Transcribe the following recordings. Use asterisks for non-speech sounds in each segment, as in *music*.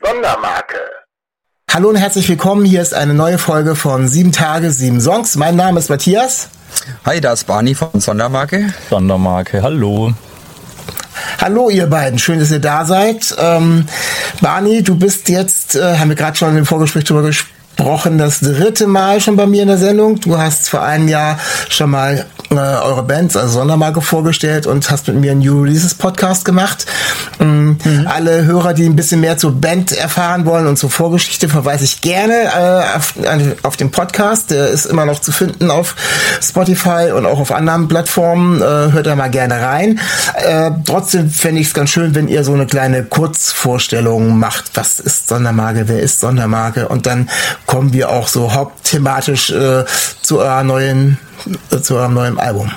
Sondermarke. Hallo und herzlich willkommen. Hier ist eine neue Folge von Sieben Tage, Sieben Songs. Mein Name ist Matthias. Hi, da ist Barney von Sondermarke. Sondermarke, hallo. Hallo ihr beiden, schön, dass ihr da seid. Ähm, Barney, du bist jetzt, äh, haben wir gerade schon im Vorgespräch drüber gesprochen, das dritte Mal schon bei mir in der Sendung. Du hast vor einem Jahr schon mal äh, eure Bands, also Sondermarke vorgestellt und hast mit mir einen New Releases Podcast gemacht. Ähm, mhm. Alle Hörer, die ein bisschen mehr zur Band erfahren wollen und zur Vorgeschichte, verweise ich gerne äh, auf, auf, den Podcast. Der ist immer noch zu finden auf Spotify und auch auf anderen Plattformen. Äh, hört da mal gerne rein. Äh, trotzdem fände ich es ganz schön, wenn ihr so eine kleine Kurzvorstellung macht. Was ist Sondermarke? Wer ist Sondermarke? Und dann kommen wir auch so hauptthematisch äh, zu eurer neuen zu eurem neuen Album.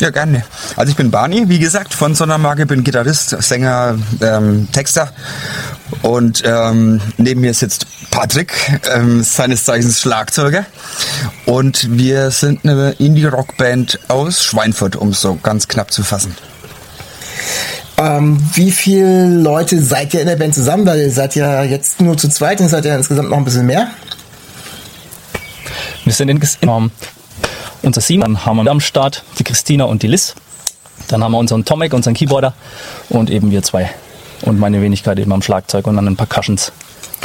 Ja, gerne. Also ich bin Barney, wie gesagt, von Sondermarke, bin Gitarrist, Sänger, ähm, Texter. Und ähm, neben mir sitzt Patrick, ähm, seines Zeichens Schlagzeuger. Und wir sind eine Indie-Rock-Band aus Schweinfurt, um es so ganz knapp zu fassen. Ähm, wie viele Leute seid ihr in der Band zusammen? Weil ihr seid ja jetzt nur zu zweit, ihr seid ja insgesamt noch ein bisschen mehr. Wir sind insgesamt unser Simon haben wir am Start, die Christina und die Liz. Dann haben wir unseren Tomek, unseren Keyboarder und eben wir zwei. Und meine Wenigkeit eben am Schlagzeug und an den Percussions.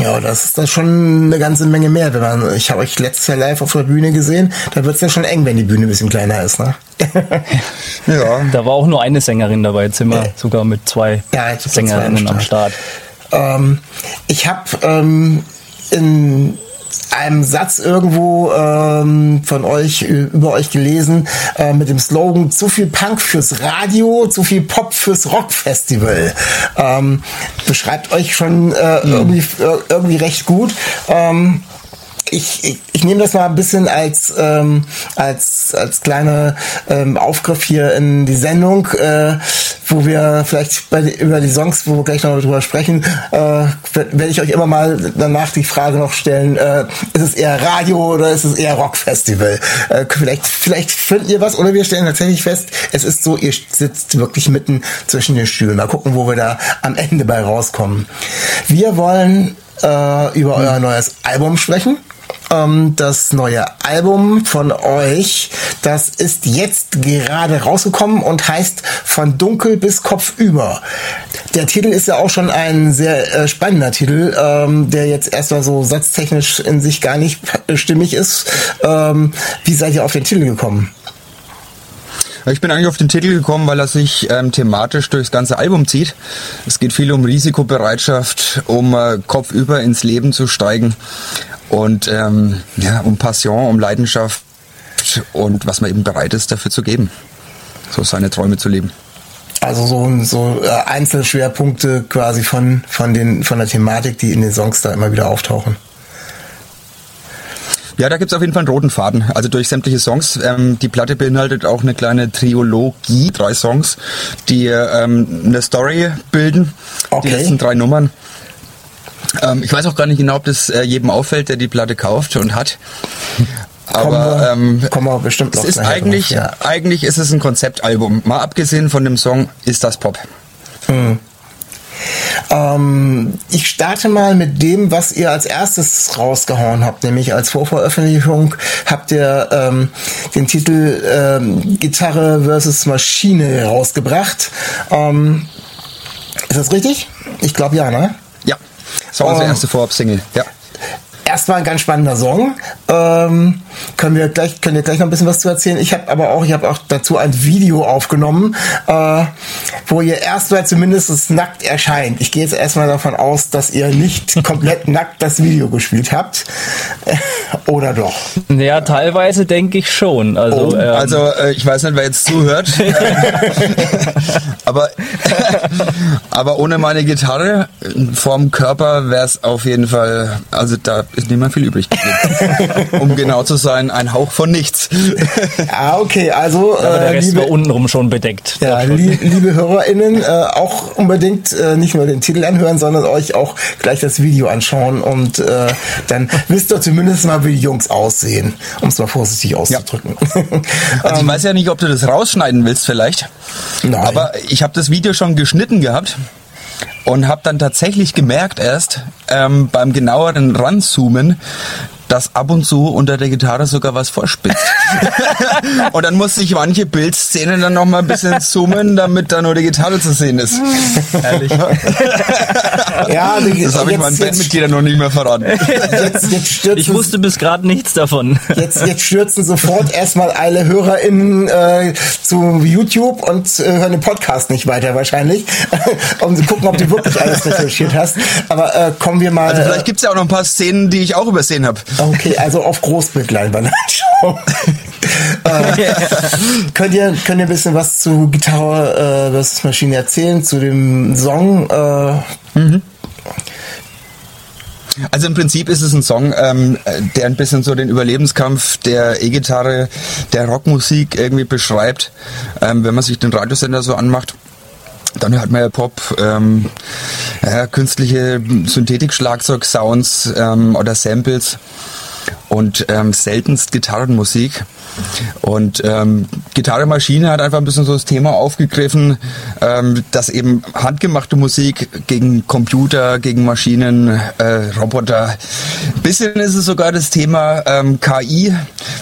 Ja, das ist dann schon eine ganze Menge mehr. Wenn man, ich habe euch letztes Jahr live auf der Bühne gesehen, da wird es ja schon eng, wenn die Bühne ein bisschen kleiner ist, ne? *laughs* ja. Da war auch nur eine Sängerin dabei, jetzt sind wir äh. sogar mit zwei ja, Sängerinnen am Start. Ähm, ich habe ähm, in einem Satz irgendwo ähm, von euch über euch gelesen äh, mit dem Slogan zu viel Punk fürs Radio, zu viel Pop fürs Rockfestival. Ähm, beschreibt euch schon äh, mhm. irgendwie, äh, irgendwie recht gut. Ähm, ich, ich, ich nehme das mal ein bisschen als, ähm, als, als kleine ähm, Aufgriff hier in die Sendung, äh, wo wir vielleicht bei, über die Songs, wo wir gleich noch drüber sprechen, äh, werde ich euch immer mal danach die Frage noch stellen, äh, ist es eher Radio oder ist es eher Rockfestival? Äh, vielleicht, vielleicht findet ihr was oder wir stellen tatsächlich fest, es ist so, ihr sitzt wirklich mitten zwischen den Stühlen. Mal gucken, wo wir da am Ende bei rauskommen. Wir wollen äh, über euer neues Album sprechen ähm, das neue Album von euch. Das ist jetzt gerade rausgekommen und heißt Von Dunkel bis Kopfüber. Der Titel ist ja auch schon ein sehr äh, spannender Titel, ähm, der jetzt erstmal so satztechnisch in sich gar nicht stimmig ist. Ähm, wie seid ihr auf den Titel gekommen? Ich bin eigentlich auf den Titel gekommen, weil er sich ähm, thematisch durchs ganze Album zieht. Es geht viel um Risikobereitschaft, um äh, kopfüber ins Leben zu steigen und ähm, ja, um Passion, um Leidenschaft und was man eben bereit ist, dafür zu geben, so seine Träume zu leben. Also so, so äh, Einzelschwerpunkte quasi von, von, den, von der Thematik, die in den Songs da immer wieder auftauchen. Ja, da gibt's auf jeden Fall einen roten Faden. Also durch sämtliche Songs. Ähm, die Platte beinhaltet auch eine kleine Triologie, drei Songs, die ähm, eine Story bilden. Okay. Die letzten drei Nummern. Ähm, ich weiß auch gar nicht genau, ob das äh, jedem auffällt, der die Platte kauft und hat. Aber ähm, kommen wir bestimmt noch es ist eigentlich, drauf, ja. eigentlich ist es ein Konzeptalbum. Mal abgesehen von dem Song ist das Pop. Hm. Ähm, ich starte mal mit dem, was ihr als erstes rausgehauen habt, nämlich als Vorveröffentlichung habt ihr ähm, den Titel ähm, Gitarre versus Maschine rausgebracht. Ähm, ist das richtig? Ich glaube ja, ne? Ja, das war unsere erste Vorab-Single. Ja. erstmal ein ganz spannender Song. Ähm, können wir gleich, können wir gleich noch ein bisschen was zu erzählen. Ich habe aber auch, ich habe auch dazu ein Video aufgenommen, äh, wo ihr erstmal zumindest nackt erscheint. Ich gehe jetzt erstmal davon aus, dass ihr nicht *laughs* komplett nackt das Video gespielt habt. *laughs* Oder doch? Ja, teilweise denke ich schon. Also, Oh, ähm, Also äh, ich weiß nicht, wer jetzt zuhört, *laughs* aber, aber ohne meine Gitarre vorm Körper wäre es auf jeden Fall, also da ist nicht mehr viel übrig geblieben. um genau zu sein, ein Hauch von nichts. *laughs* Ah, okay, also aber der äh, Rest liebe, war untenrum schon bedeckt. Ja, lie liebe HörerInnen, äh, auch unbedingt äh, nicht nur den Titel anhören, sondern euch auch gleich das Video anschauen und äh, dann *laughs* wisst ihr zumindest mal, wie die Jungs aussehen, um es mal vorsichtig auszudrücken. *laughs* Also ich weiß ja nicht, ob du das rausschneiden willst vielleicht, Nein. aber ich habe das Video schon geschnitten gehabt und habe dann tatsächlich gemerkt erst ähm, beim genaueren Ranzoomen, dass ab und zu unter der Gitarre sogar was vorspitzt. *laughs* und dann musste ich manche Bildszenen dann noch mal ein bisschen zoomen, damit da nur die Gitarre zu sehen ist. Ehrlich. ja, die, Das habe ich meinen Bandmitgliedern noch nicht mehr verraten. jetzt, jetzt, stürzen, Ich wusste bis gerade nichts davon. jetzt, jetzt stürzen sofort erstmal alle HörerInnen äh, zu YouTube und äh, hören den Podcast nicht weiter wahrscheinlich, *laughs* um zu gucken, ob du wirklich alles recherchiert hast. Aber äh, kommen wir mal. Also vielleicht gibt's ja auch noch ein paar Szenen, die ich auch übersehen habe. Okay, also auf Großbildleinwand anschauen. *laughs* äh, könnt, ihr, könnt ihr ein bisschen was zu Gitarre äh, versus Maschine erzählen, zu dem Song? Äh, Also im Prinzip ist es ein Song, ähm, der ein bisschen so den Überlebenskampf der E-Gitarre, der Rockmusik irgendwie beschreibt. Ähm, wenn man sich den Radiosender so anmacht, dann hört man ja Pop, ähm, ja, künstliche Synthetik-Schlagzeug-Sounds ähm, oder Samples und ähm, seltenst Gitarrenmusik. Und ähm, Gitarremaschine hat einfach ein bisschen so das Thema aufgegriffen, ähm, dass eben handgemachte Musik gegen Computer, gegen Maschinen, äh, Roboter. Ein bisschen ist es sogar das Thema ähm, KI,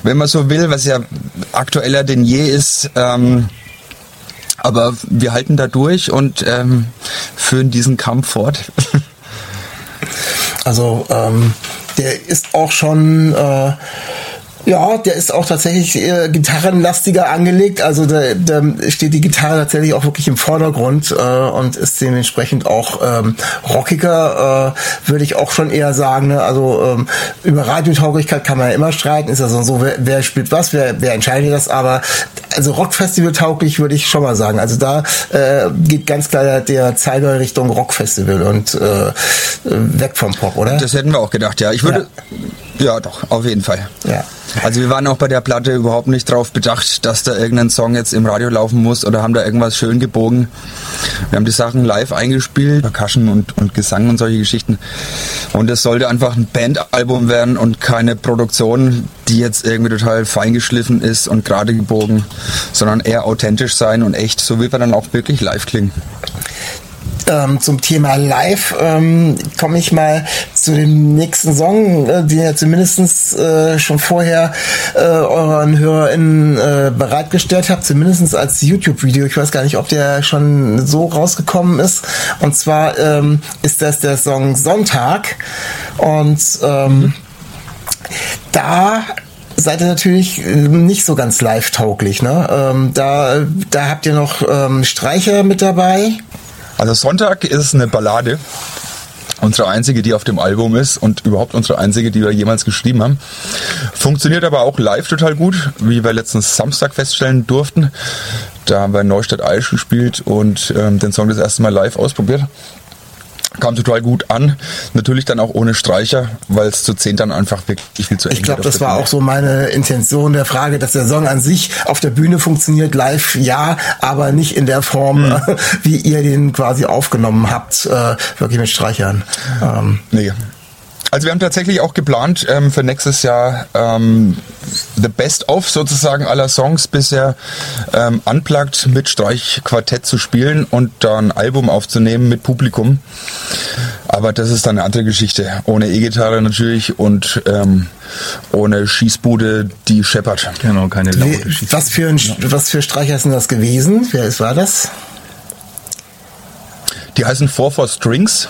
wenn man so will, was ja aktueller denn je ist. Ähm, aber wir halten da durch und ähm, führen diesen Kampf fort. *laughs* also ähm, der ist auch schon äh, ja, der ist auch tatsächlich eher gitarrenlastiger angelegt. Also da, da steht die Gitarre tatsächlich auch wirklich im Vordergrund äh, und ist dementsprechend auch ähm, rockiger, äh, würde ich auch schon eher sagen. Ne? Also ähm, über Radiotauglichkeit kann man ja immer streiten. Ist ja so, so wer, wer spielt was, wer, wer entscheidet das. Aber also Rockfestival tauglich würde ich schon mal sagen. Also da äh, geht ganz klar der, Zeiger Richtung Rockfestival und äh, weg vom Pop, oder? Das hätten wir auch gedacht, ja. Ich würde, ja, doch, auf jeden Fall. Ja. Also wir waren auch bei der Platte überhaupt nicht drauf bedacht, dass da irgendein Song jetzt im Radio laufen muss oder haben da irgendwas schön gebogen. Wir haben die Sachen live eingespielt, Percussion und, und Gesang und solche Geschichten. Und es sollte einfach ein Bandalbum werden und keine Produktion, die jetzt irgendwie total feingeschliffen ist und gerade gebogen, sondern eher authentisch sein und echt, so wie wir dann auch wirklich live klingen. ähm, zum Thema Live ähm, komme ich mal zu dem nächsten Song, äh, den ihr zumindest äh, schon vorher äh, euren HörerInnen äh, bereitgestellt habt, zumindest als YouTube-Video. Ich weiß gar nicht, ob der schon so rausgekommen ist. Und zwar ähm, ist das der Song Sonntag. Und ähm, da seid ihr natürlich äh, nicht so ganz live-tauglich. Ne? Ähm, da, da habt ihr noch ähm, Streicher mit dabei. Also Sonntag ist eine Ballade. Unsere einzige, die auf dem Album ist und überhaupt unsere einzige, die wir jemals geschrieben haben. Funktioniert aber auch live total gut, wie wir letztens Samstag feststellen durften. Da haben wir Neustadt Aisch gespielt und ähm, den Song das erste Mal live ausprobiert. Kam total gut an. Natürlich dann auch ohne Streicher, weil es zu zehn dann einfach wirklich viel zu eng Ich glaube, das war auch so meine Intention der Frage, dass der Song an sich auf der Bühne funktioniert, live ja, aber nicht in der Form, Mhm. *laughs* wie ihr den quasi aufgenommen habt, äh, wirklich mit Streichern. Ähm, Nee. Also wir haben tatsächlich auch geplant, ähm, für nächstes Jahr ähm, the best of sozusagen aller Songs bisher ähm, unplugged mit Streichquartett zu spielen und dann ein Album aufzunehmen mit Publikum. Aber das ist dann eine andere Geschichte. Ohne E-Gitarre natürlich und ähm, ohne Schießbude, die scheppert. Genau, keine laute Wie, Schieß- was, für ein, was für Streicher sind das gewesen? Wer ist, war das? Die heißen 4 for Strings.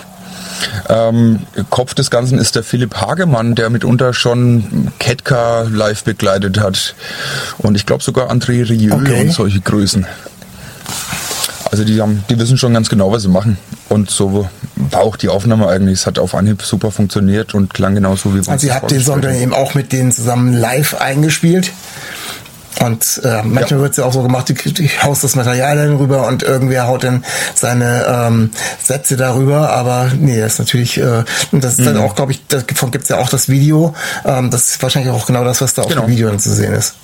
Ähm, Kopf des Ganzen ist der Philipp Hagemann, der mitunter schon Ketka live begleitet hat. Und ich glaube sogar André Rieu Okay. und solche Größen. Also die, haben, die wissen schon ganz genau, was sie machen. Und so war auch die Aufnahme eigentlich. Es hat auf Anhieb super funktioniert und klang genauso wie wir uns Also ihr das habt den Song dann eben auch mit denen zusammen live eingespielt. Und äh, manchmal Ja. wird's ja auch so gemacht, du, du haust das Material dann rüber und irgendwer haut dann seine ähm, Sätze darüber. Aber nee, das ist natürlich, äh, und das ist dann Mhm. auch, glaube ich, davon gibt's ja auch das Video. Ähm, das ist wahrscheinlich auch genau das, was da auf Genau. dem Video dann zu sehen ist.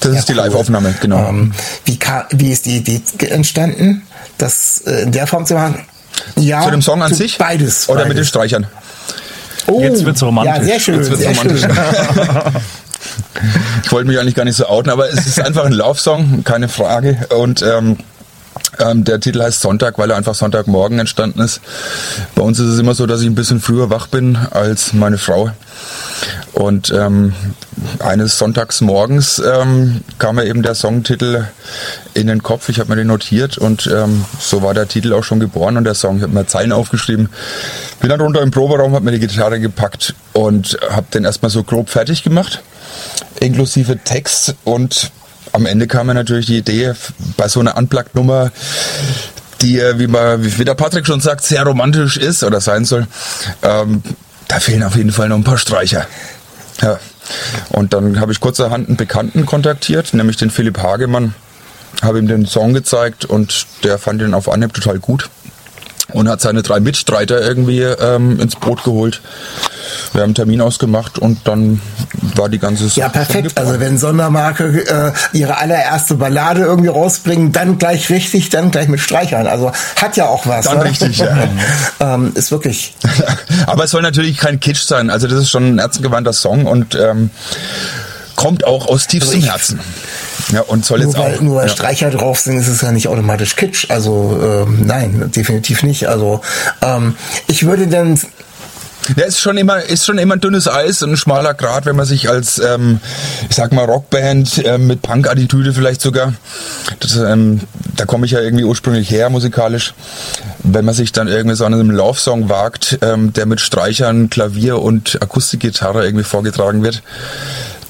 Das ist die cool. Live-Aufnahme, genau. Ähm, wie, wie ist die Idee entstanden, das äh, in der Form zu machen? Ja, Zu dem Song an sich? Beides. Oder mit den beides. Streichern? Oh, Jetzt wird's romantisch. Ja, sehr schön. Jetzt wird's sehr romantisch. *laughs* Ich wollte mich eigentlich gar nicht so outen, aber es ist einfach ein Laufsong, keine Frage. Und ähm, ähm, der Titel heißt Sonntag, weil er einfach Sonntagmorgen entstanden ist. Bei uns ist es immer so, dass ich ein bisschen früher wach bin als meine Frau. Und ähm, eines Sonntagsmorgens ähm, kam mir eben der Songtitel in den Kopf. Ich habe mir den notiert und ähm, so war der Titel auch schon geboren und der Song. Ich habe mir Zeilen aufgeschrieben. Bin dann runter im Proberaum, habe mir die Gitarre gepackt und habe den erstmal so grob fertig gemacht, inklusive Text und am Ende kam mir natürlich die Idee, bei so einer Unplugged-Nummer, die, wie, man, wie der Patrick schon sagt, sehr romantisch ist oder sein soll, ähm, da fehlen auf jeden Fall noch ein paar Streicher. Ja. Und dann habe ich kurzerhand einen Bekannten kontaktiert, nämlich den Philipp Hagemann, habe ihm den Song gezeigt und der fand ihn auf Anhieb total gut und hat seine drei Mitstreiter irgendwie ähm, ins Boot geholt. Wir haben einen Termin ausgemacht und dann war die ganze Ja, Sache perfekt. geplant. Also wenn Sondermarke äh, ihre allererste Ballade irgendwie rausbringen, dann gleich richtig, dann gleich mit Streichern. Also hat ja auch was. Dann ne? richtig, ja. *laughs* ähm, ist wirklich. *laughs* Aber es soll natürlich kein Kitsch sein. Also das ist schon ein herzengewandter Song und ähm, kommt auch aus tiefstem Also Herzen. Ja, und soll Nur jetzt weil, auch. nur weil ja. Streicher drauf sind, ist es ja nicht automatisch Kitsch. Also ähm, nein, definitiv nicht. Also ähm, ich würde dann Ja, ist schon immer, ist schon immer ein dünnes Eis und ein schmaler Grat, wenn man sich als, ähm, ich sag mal, Rockband ähm, mit Punk-Attitüde vielleicht sogar, das, ähm, da komme ich ja irgendwie ursprünglich her musikalisch, wenn man sich dann irgendwie so an einem Love-Song wagt, ähm, der mit Streichern, Klavier und Akustikgitarre irgendwie vorgetragen wird,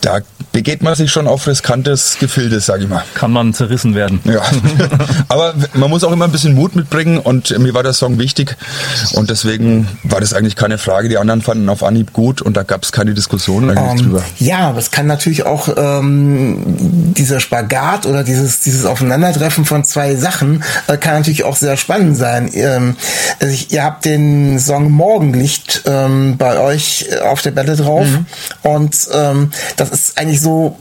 da begeht man sich schon auf riskantes Gefilde, sag ich mal. Kann man zerrissen werden. Ja, *laughs* aber man muss auch immer ein bisschen Mut mitbringen und mir war der Song wichtig und deswegen war das eigentlich keine Frage. Die anderen fanden auf Anhieb gut und da gab es keine Diskussion eigentlich Ähm, drüber. ja, aber es kann natürlich auch ähm, dieser Spagat oder dieses dieses Aufeinandertreffen von zwei Sachen äh, kann natürlich auch sehr spannend sein. Ähm, also ich, ihr habt den Song Morgenlicht ähm, bei euch auf der Bälle drauf und ähm, das ist eigentlich so.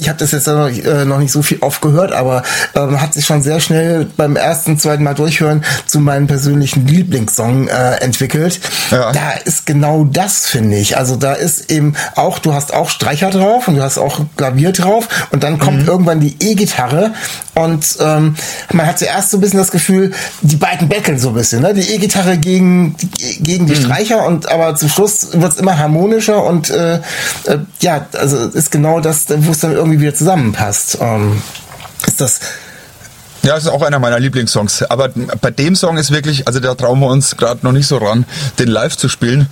Ich habe das jetzt noch, äh, noch nicht so viel oft gehört, aber ähm, hat sich schon sehr schnell beim ersten, zweiten Mal durchhören zu meinem persönlichen Lieblingssong äh, entwickelt. Ja. Da ist genau das, finde ich. Also da ist eben auch, du hast auch Streicher drauf und du hast auch Klavier drauf und dann kommt irgendwann die E-Gitarre und ähm, man hat zuerst so ein bisschen das Gefühl, die beiden betteln so ein bisschen, ne? Die E-Gitarre gegen, die- gegen die Streicher und aber zum Schluss wird's immer harmonischer und äh, äh, ja, also ist genau das, wo es dann irgendwie wieder zusammenpasst. Ähm, ist das Ja, das ist auch einer meiner Lieblingssongs. Aber bei dem Song ist wirklich, also da trauen wir uns gerade noch nicht so ran, den live zu spielen.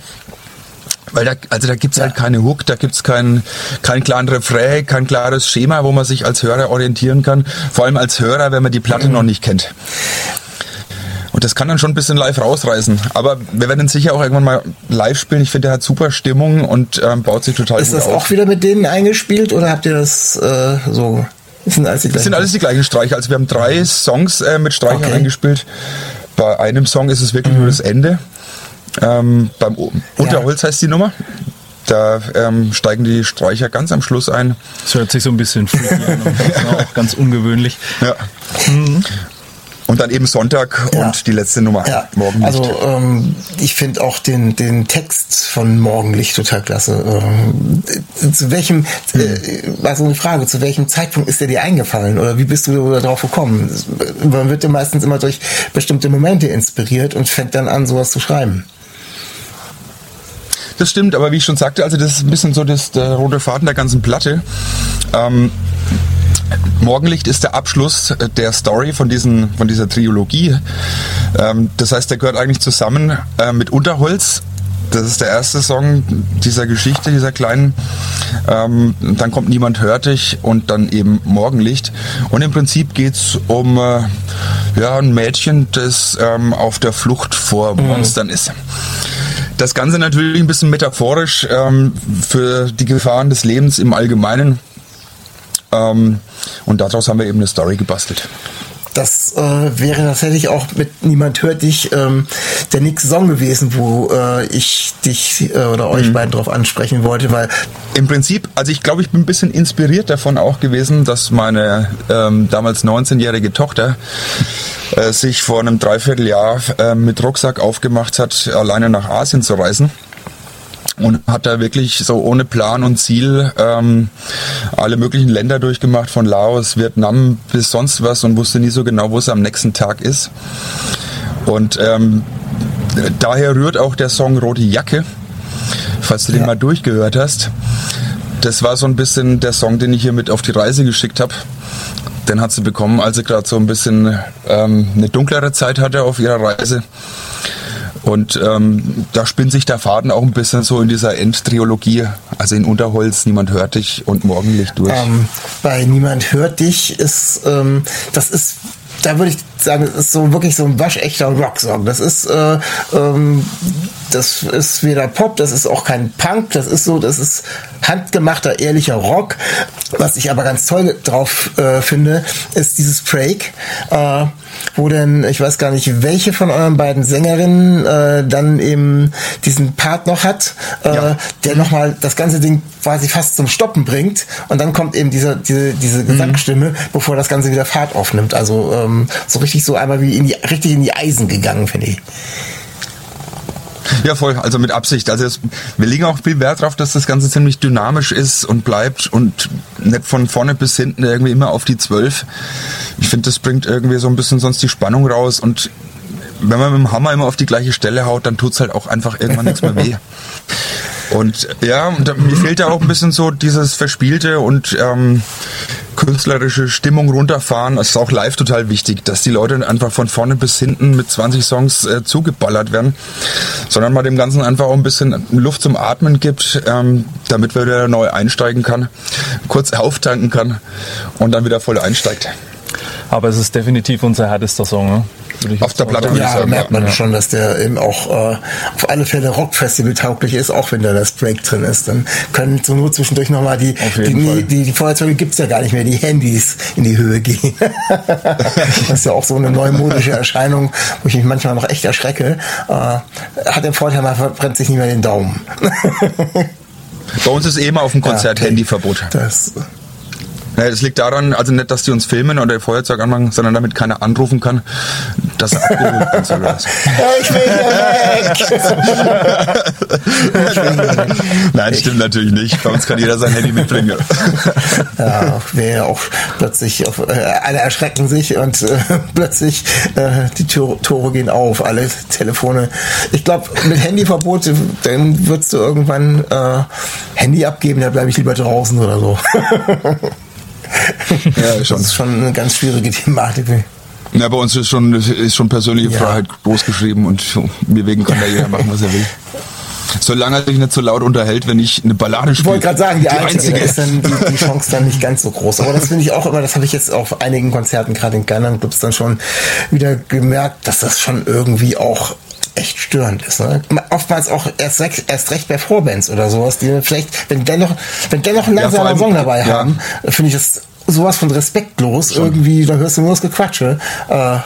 Weil da, also da gibt's halt keine Hook, da gibt's keinen kein klaren Refrain, kein klares Schema, wo man sich als Hörer orientieren kann. Vor allem als Hörer, wenn man die Platte noch nicht kennt. Und das kann dann schon ein bisschen live rausreißen. Aber wir werden ihn sicher auch irgendwann mal live spielen. Ich finde, der hat super Stimmung und ähm, baut sich total ist gut das auf. auch wieder mit denen eingespielt oder habt ihr das äh, so? Das *laughs* sind alles die Das sind gleichen? alles die gleichen Streicher. Also wir haben drei Songs äh, mit Streichern Okay. eingespielt. Bei einem Song ist es wirklich nur das Ende. Ähm, beim O- Unterholz heißt die Nummer. Da ähm, steigen die Streicher ganz am Schluss ein. Das hört sich so ein bisschen freaky an und das ist auch ganz ungewöhnlich. Ja. Und dann eben Sonntag Ja. und die letzte Nummer. Ja, Morgenlicht. also ähm, ich finde auch den, den Text von Morgenlicht total klasse. Ähm, äh, zu welchem, äh, war so eine Frage, zu welchem Zeitpunkt ist der dir eingefallen oder wie bist du darauf gekommen? Man wird ja meistens immer durch bestimmte Momente inspiriert und fängt dann an, sowas zu schreiben. Das stimmt, aber wie ich schon sagte, also das ist ein bisschen so das, der rote Faden der ganzen Platte. Ähm, Morgenlicht ist der Abschluss der Story von, diesen, von dieser Trilogie. Ähm, das heißt, der gehört eigentlich zusammen äh, mit Unterholz. Das ist der erste Song dieser Geschichte, dieser kleinen. Ähm, dann kommt Niemand hört dich und dann eben Morgenlicht. Und im Prinzip geht's um äh, ja, ein Mädchen, das ähm, auf der Flucht vor Monstern ist. Das Ganze natürlich ein bisschen metaphorisch ähm, für die Gefahren des Lebens im Allgemeinen. Ähm, und daraus haben wir eben eine Story gebastelt. Das äh, wäre tatsächlich auch mit Niemand hört dich ähm, der nächste Song gewesen, wo äh, ich dich äh, oder euch beiden drauf ansprechen wollte, weil Im Prinzip, also ich glaube, ich bin ein bisschen inspiriert davon auch gewesen, dass meine ähm, damals 19-jährige Tochter äh, sich vor einem Dreivierteljahr äh, mit Rucksack aufgemacht hat, alleine nach Asien zu reisen. Und hat da wirklich so ohne Plan und Ziel ähm, alle möglichen Länder durchgemacht, von Laos, Vietnam bis sonst was und wusste nie so genau, wo es am nächsten Tag ist. Und ähm, daher rührt auch der Song Rote Jacke, falls du den mal durchgehört hast. Das war so ein bisschen der Song, den ich hier mit auf die Reise geschickt habe. Den hat sie bekommen, als sie gerade so ein bisschen ähm, eine dunklere Zeit hatte auf ihrer Reise. Und ähm, da spinnt sich der Faden auch ein bisschen so in dieser Endtriologie, also in Unterholz, Niemand hört dich und Morgenlicht durch. ähm, bei Niemand hört dich ist, ähm, das ist, da würde ich sagen, das ist so wirklich so ein waschechter Rocksong. Das ist, äh, ähm, das ist weder Pop, das ist auch kein Punk, das ist so, das ist handgemachter, ehrlicher Rock. Was ich aber ganz toll drauf äh, finde, ist dieses Break, äh, wo denn, ich weiß gar nicht, welche von euren beiden Sängerinnen äh, dann eben diesen Part noch hat, äh, Ja. der nochmal das ganze Ding quasi fast zum Stoppen bringt und dann kommt eben diese, diese, diese Gesangsstimme, bevor das Ganze wieder Fahrt aufnimmt. Also ähm, so richtig so einmal wie in die, richtig in die Eisen gegangen, finde ich. Ja, voll, also mit Absicht. Also es, wir legen auch viel Wert darauf, dass das Ganze ziemlich dynamisch ist und bleibt und nicht von vorne bis hinten irgendwie immer auf die Zwölf. Ich finde, das bringt irgendwie so ein bisschen sonst die Spannung raus und wenn man mit dem Hammer immer auf die gleiche Stelle haut, dann tut's halt auch einfach irgendwann nichts mehr weh. *laughs* Und ja, und mir fehlt da auch ein bisschen so dieses verspielte und ähm, künstlerische Stimmung runterfahren. Das ist auch live total wichtig, dass die Leute einfach von vorne bis hinten mit 20 Songs äh, zugeballert werden, sondern man dem Ganzen einfach auch ein bisschen Luft zum Atmen gibt, ähm, damit man wieder neu einsteigen kann, kurz auftanken kann und dann wieder voll einsteigt. Aber es ist definitiv unser härtester Song. Ne? Auf der Platte Ja, sagen, merkt man ja. schon, dass der eben auch äh, auf alle Fälle Rockfestival tauglich ist, auch wenn da das Break drin ist. Dann können zur Not zwischendurch nochmal die, die, Fall. die, die Feuerzeuge gibt's ja gar nicht mehr, die Handys in die Höhe gehen. *laughs* das ist ja auch so eine neumodische Erscheinung, wo ich mich manchmal noch echt erschrecke. Äh, hat den Vorteil, man verbrennt sich nicht mehr den Daumen. Bei uns ist eh immer auf dem Konzert Ja. Handyverbot. Das, Naja, das liegt daran, also nicht, dass die uns filmen oder ihr Feuerzeug anmachen, sondern damit keiner anrufen kann, dass er abgeholt soll. oder so. *laughs* *laughs* ich will hier weg! Nein, stimmt natürlich nicht. Bei uns kann jeder sein Handy mitbringen. *laughs* Ja, wäre auch plötzlich, auf, äh, alle erschrecken sich und äh, plötzlich äh, die Tore, Tore gehen auf, alle Telefone. Ich glaube, mit Handyverbot, dann würdest du irgendwann äh, Handy abgeben, da bleibe ich lieber draußen oder so. *laughs* Ja, schon. Das ist schon eine ganz schwierige Thematik. Ja, bei uns ist schon, ist schon persönliche Ja. Freiheit groß geschrieben und mir wegen kann da jeder machen, was er will. Solange er sich nicht so laut unterhält, wenn ich eine Ballade Ich spiele. wollte gerade sagen, die, einzige, da ist dann die, die Chance dann nicht ganz so groß. Aber das finde ich auch immer, das habe ich jetzt auf einigen Konzerten, gerade in kleineren Clubs, dann schon wieder gemerkt, dass das schon irgendwie auch echt störend ist. Ne? Oftmals auch erst recht, erst recht bei Vorbands oder sowas, die vielleicht, wenn dennoch, wenn dennoch einen Ja, langsamen allem- Song dabei ja. haben, finde ich das sowas von respektlos. Irgendwie, da hörst du nur das Gequatsche. Äh,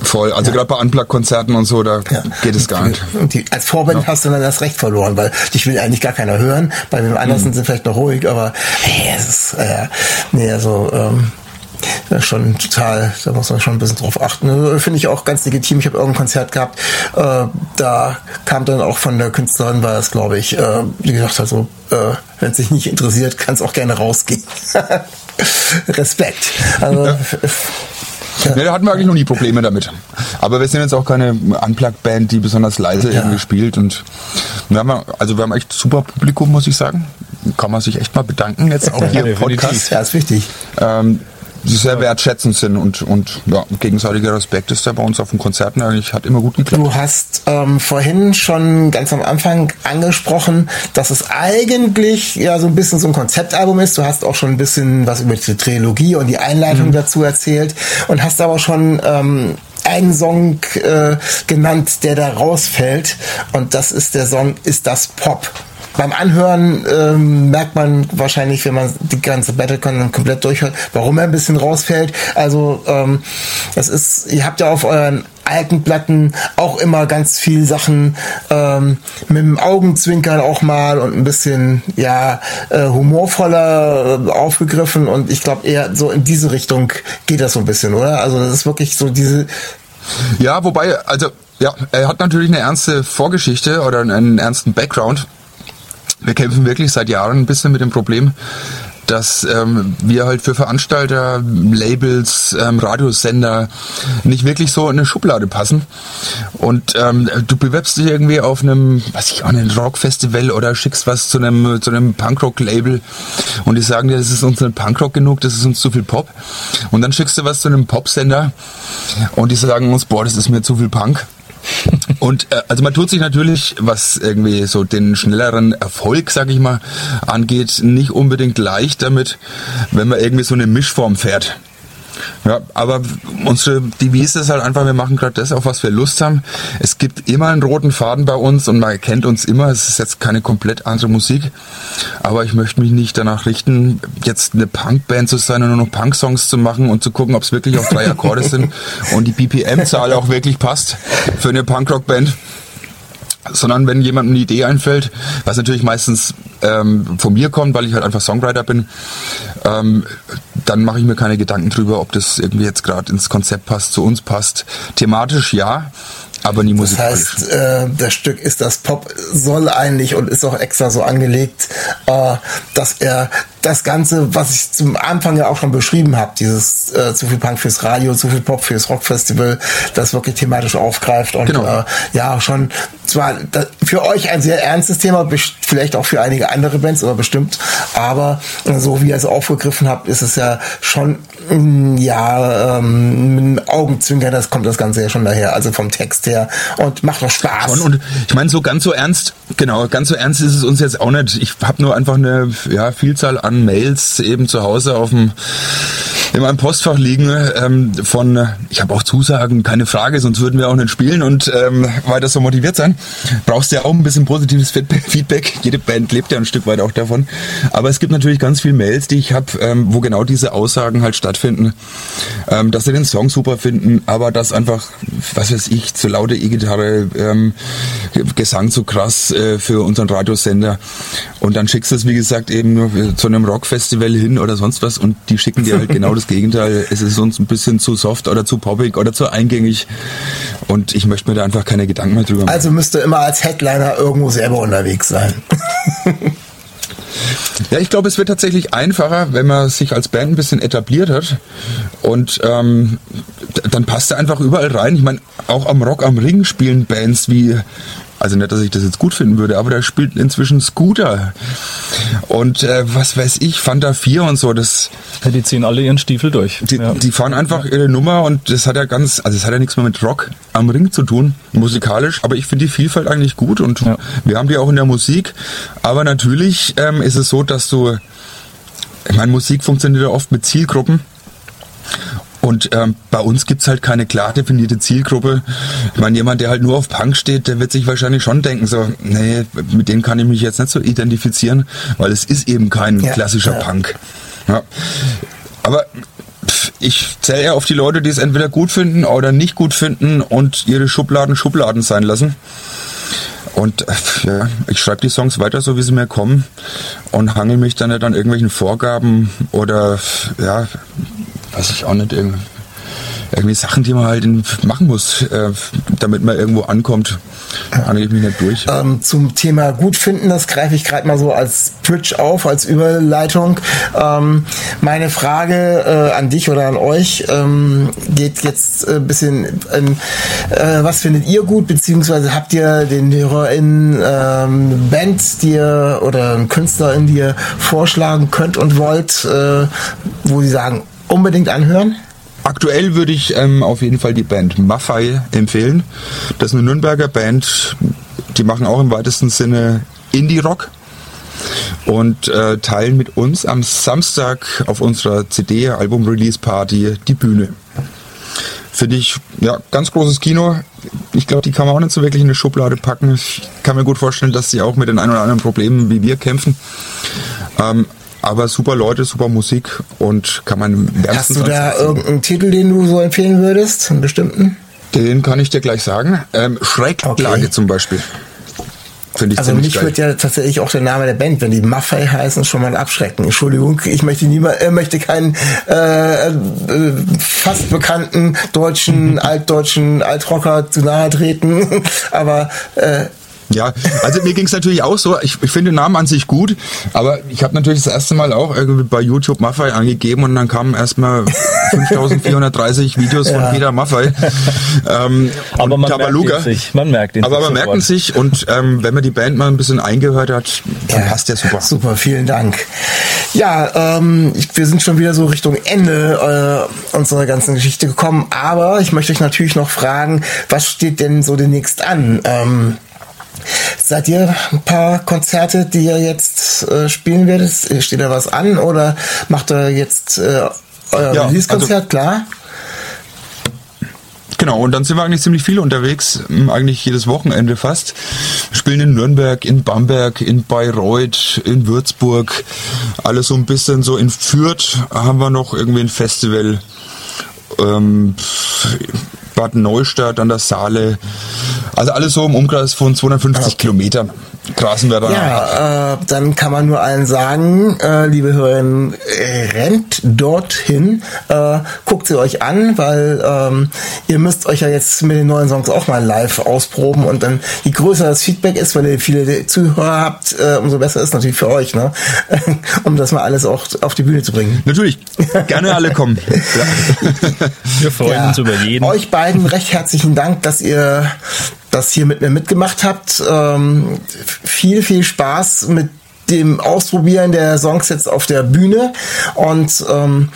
Voll. Also gerade bei Unplugged-Konzerten und so, da Ja. geht es gar nicht. Die, als Vorband hast du dann das Recht verloren, weil dich will eigentlich gar keiner hören. Bei dem anderen Mhm. sind sie vielleicht noch ruhig, aber hey, es ist, äh, nee, also, ähm, schon total, da muss man schon ein bisschen drauf achten. Finde ich auch ganz legitim. Ich habe irgendein Konzert gehabt, äh, da kam dann auch von der Künstlerin, war das glaube ich, äh, die gesagt hat so, äh, wenn es sich nicht interessiert, kann es auch gerne rausgehen. *laughs* Respekt. Also, Ja. Ja, da hatten wir eigentlich noch nie Probleme damit. Aber wir sind jetzt auch keine Unplugged-Band, die besonders leise Ja. irgendwie spielt. Und wir haben, also wir haben echt super Publikum, muss ich sagen. Kann man sich echt mal bedanken jetzt auch hier im. Podcast. ja, ist wichtig. Ähm, sehr wertschätzend sind und, und ja, gegenseitiger Respekt ist da bei uns auf den Konzerten eigentlich, hat immer gut geklappt. Du hast ähm, vorhin schon ganz am Anfang angesprochen, dass es eigentlich ja so ein bisschen so ein Konzeptalbum ist. Du hast auch schon ein bisschen was über die Trilogie und die Einleitung dazu erzählt und hast aber schon ähm, einen Song äh, genannt, der da rausfällt. Und das ist der Song Ist das Pop? Beim Anhören ähm, merkt man wahrscheinlich, wenn man die ganze Battle-Con komplett durchhört, warum er ein bisschen rausfällt. Also ähm, das ist, ihr habt ja auf euren alten Platten auch immer ganz viel Sachen ähm, mit dem Augenzwinkern auch mal und ein bisschen ja äh, humorvoller äh, aufgegriffen und ich glaube eher so in diese Richtung geht das so ein bisschen, oder? Also das ist wirklich so diese Ja, wobei, also, ja, er hat natürlich eine ernste Vorgeschichte oder einen ernsten Background. Wir kämpfen wirklich seit Jahren ein bisschen mit dem Problem, dass ähm, wir halt für Veranstalter, Labels, ähm, Radiosender nicht wirklich so in eine Schublade passen. Und ähm, du bewirbst dich irgendwie auf einem, weiß ich auch, einem Rockfestival oder schickst was zu einem, zu einem Punkrock-Label und die sagen dir, das ist uns nicht Punkrock genug, das ist uns zu viel Pop. Und dann schickst du was zu einem Popsender und die sagen uns, boah, das ist mir zu viel Punk. Und äh, also man tut sich natürlich, was irgendwie so den schnelleren Erfolg, sag ich mal, angeht, nicht unbedingt leicht damit, wenn man irgendwie so eine Mischform fährt. Ja, aber unsere Devise ist halt einfach, wir machen gerade das, auf was wir Lust haben. Es gibt immer einen roten Faden bei uns und man erkennt uns immer, es ist jetzt keine komplett andere Musik. Aber ich möchte mich nicht danach richten, jetzt eine Punkband zu sein und nur noch Punk-Songs zu machen und zu gucken, ob es wirklich auf drei Akkorde sind *laughs* und die BPM-Zahl auch wirklich passt für eine Punkrock-Band sondern wenn jemandem eine Idee einfällt, was natürlich meistens ähm, von mir kommt, weil ich halt einfach Songwriter bin, ähm, dann mache ich mir keine Gedanken drüber, ob das irgendwie jetzt gerade ins Konzept passt, zu uns passt. Thematisch ja, aber nie Das musikalisch. heißt, äh, das Stück ist das Pop soll eigentlich und ist auch extra so angelegt, äh, dass er das Ganze, was ich zum Anfang ja auch schon beschrieben habe, dieses äh, zu viel Punk fürs Radio, zu viel Pop fürs Rockfestival, das wirklich thematisch aufgreift und Genau. äh, ja schon zwar für euch ein sehr ernstes Thema, vielleicht auch für einige andere Bands, aber bestimmt, aber äh, so wie ihr es aufgegriffen habt, ist es ja schon mm, ja ähm, mit Augenzwinkern, das kommt das Ganze ja schon daher, also vom Text her und macht doch Spaß. Schon, und ich meine, so ganz so ernst, genau, ganz so ernst ist es uns jetzt auch nicht. Ich habe nur einfach eine ja, Vielzahl an Mails eben zu Hause auf dem in meinem Postfach liegen ähm, von, ich habe auch Zusagen, keine Frage, sonst würden wir auch nicht spielen und ähm, weiter so motiviert sein. Brauchst ja auch ein bisschen positives Feedback-. Jede Band lebt ja ein Stück weit auch davon. Aber es gibt natürlich ganz viele Mails, die ich habe, ähm, wo genau diese Aussagen halt stattfinden, ähm, dass sie den Song super finden, aber dass einfach, was weiß ich, zu laute E-Gitarre, ähm, Gesang zu krass äh, für unseren Radiosender. Und dann schickst du es, wie gesagt, eben nur zu einem Rockfestival hin oder sonst was und die schicken dir halt genau das Gegenteil. Es ist uns ein bisschen zu soft oder zu poppig oder zu eingängig. Und ich möchte mir da einfach keine Gedanken mehr drüber machen. Also müsste immer als Headliner irgendwo selber unterwegs sein. *laughs* Ja, ich glaube, es wird tatsächlich einfacher, wenn man sich als Band ein bisschen etabliert hat. Und ähm, dann passt er einfach überall rein. Ich meine, auch am Rock am Ring spielen Bands wie, also nicht, dass ich das jetzt gut finden würde, aber da spielt inzwischen Scooter. Und äh, was weiß ich, Fanta 4 und so, das, Ja, die ziehen alle ihren Stiefel durch. die, ja. die fahren einfach ihre Nummer und das hat ja ganz, also es hat ja nichts mehr mit Rock am Ring zu tun, musikalisch, aber ich finde die Vielfalt eigentlich gut und Ja. wir haben die auch in der Musik. Aber natürlich ähm, ist es so, dass du, ich meine, Musik funktioniert ja oft mit Zielgruppen. Und ähm, bei uns gibt's halt keine klar definierte Zielgruppe. Ich meine, jemand, der halt nur auf Punk steht, der wird sich wahrscheinlich schon denken, so, nee, mit dem kann ich mich jetzt nicht so identifizieren, weil es ist eben kein Ja, klassischer ja. Punk. Ja. Aber pff, ich zähle eher auf die Leute, die es entweder gut finden oder nicht gut finden und ihre Schubladen Schubladen sein lassen. Und ja, ich schreibe die Songs weiter, so wie sie mir kommen und hangel mich dann nicht an irgendwelchen Vorgaben oder ja, weiß ich auch nicht, irgendwie, Sachen, die man halt machen muss, äh, damit man irgendwo ankommt. Ich mich nicht durch. Ähm, zum Thema gut finden, das greife ich gerade mal so als Bridge auf, als Überleitung. Ähm, meine Frage äh, an dich oder an euch ähm, geht jetzt ein bisschen in, äh, was findet ihr gut, beziehungsweise habt ihr den HörerInnen ähm, Band, die ihr oder einen Künstlerin, die ihr vorschlagen könnt und wollt, äh, wo sie sagen, unbedingt anhören? Aktuell würde ich ähm, auf jeden Fall die Band Maffei empfehlen. Das ist eine Nürnberger Band, die machen auch im weitesten Sinne Indie-Rock und äh, teilen mit uns am Samstag auf unserer CD-Album-Release-Party die Bühne. Finde ich, ja, ganz großes Kino. Ich glaube, die kann man auch nicht so wirklich in eine Schublade packen. Ich kann mir gut vorstellen, dass sie auch mit den ein oder anderen Problemen wie wir kämpfen. Ähm, aber super Leute, super Musik und kann man Hast du da irgendeinen Titel, den du so empfehlen würdest? Einen bestimmten? Den kann ich dir gleich sagen. Ähm, Schräglage Okay. zum Beispiel. Finde ich Also mich geil. wird ja tatsächlich auch der Name der Band, wenn die Maffei heißen, schon mal abschrecken. Entschuldigung, ich möchte niemand, äh, möchte keinen äh, äh, fast bekannten deutschen, *laughs* altdeutschen Altrocker zu nahe treten. *laughs* Aber äh, Ja, also mir ging es natürlich auch so. Ich, ich finde den Namen an sich gut, aber ich habe natürlich das erste Mal auch irgendwie bei YouTube Maffei angegeben und dann kamen erstmal 5430 *laughs* Videos von Peter Maffei. Ähm, Aber man Tabaluga. merkt ihn sich. Man merkt ihn Aber man merkt ihn sich und ähm, wenn man die Band mal ein bisschen eingehört hat, dann passt der super. Super, vielen Dank. Ja, ähm, ich, wir sind schon wieder so Richtung Ende äh, unserer ganzen Geschichte gekommen, aber ich möchte euch natürlich noch fragen, was steht denn so demnächst an? Ähm, seid ihr ein paar Konzerte, die ihr jetzt äh, spielen werdet? Steht da was an oder macht ihr jetzt äh, euer Ja, Release-Konzert, klar? Genau, und dann sind wir eigentlich ziemlich viel unterwegs, eigentlich jedes Wochenende fast. Wir spielen in Nürnberg, in Bamberg, in Bayreuth, in Würzburg, alles so ein bisschen so in Fürth haben wir noch irgendwie ein Festival. Ähm, Bad Neustadt an der Saale. Also alles so im Umkreis von 250 Kilometern grasen wir da. ab. Ja, äh, dann kann man nur allen sagen, äh, liebe Hörerinnen, rennt dorthin, äh, guckt sie euch an, weil ähm, ihr müsst euch ja jetzt mit den neuen Songs auch mal live ausproben und dann, je größer das Feedback ist, weil ihr viele Zuhörer habt, äh, umso besser ist natürlich für euch, ne? *laughs* um das mal alles auch auf die Bühne zu bringen. Natürlich, *laughs* gerne alle kommen. Ja. Wir freuen Ja, uns über jeden. Euch beiden recht herzlichen Dank, dass ihr das hier mit mir mitgemacht habt. Ähm, viel, viel Spaß mit dem Ausprobieren der Songs jetzt auf der Bühne und ähm,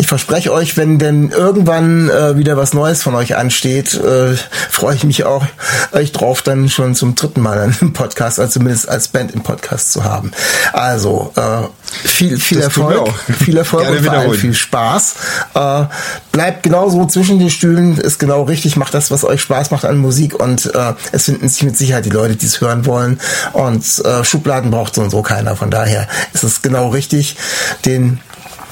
ich verspreche euch, wenn denn irgendwann äh, wieder was Neues von euch ansteht, äh, freue ich mich auch, euch drauf dann schon zum dritten Mal einen *laughs* Podcast, also zumindest als Band im Podcast zu haben. Also äh, viel, viel Das Erfolg, viel Erfolg und vor allem viel Spaß. Äh, bleibt genauso zwischen den Stühlen, ist genau richtig, macht das, was euch Spaß macht an Musik und äh, es finden sich mit Sicherheit die Leute, die es hören wollen. Und äh, Schubladen braucht so und so keiner. Von daher ist es genau richtig. Den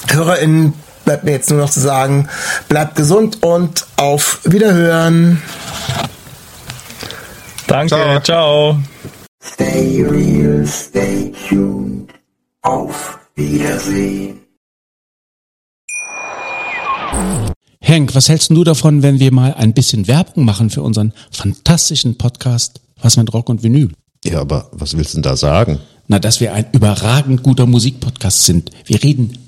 HörerInnen bleibt mir jetzt nur noch zu sagen, bleibt gesund und auf Wiederhören. Danke, Ciao. ciao. Stay real, stay tuned. Auf Wiedersehen. Henk, was hältst du davon, wenn wir mal ein bisschen Werbung machen für unseren fantastischen Podcast Was mit Rock und Vinyl? Ja, aber was willst du denn da sagen? Na, dass wir ein überragend guter Musikpodcast sind. Wir reden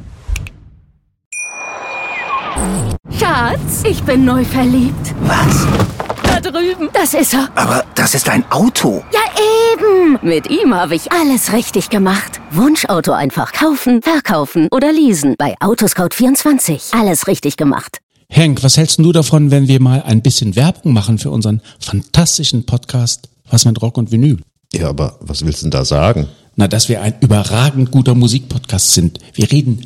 Schatz, ich bin neu verliebt. Was? Da drüben. Das ist er. Aber das ist ein Auto. Ja, eben. Mit ihm habe ich alles richtig gemacht. Wunschauto einfach kaufen, verkaufen oder leasen. Bei Autoscout24. Alles richtig gemacht. Henk, was hältst du davon, wenn wir mal ein bisschen Werbung machen für unseren fantastischen Podcast Was mit Rock und Vinyl? Ja, aber was willst du denn da sagen? Na, dass wir ein überragend guter Musikpodcast sind. Wir reden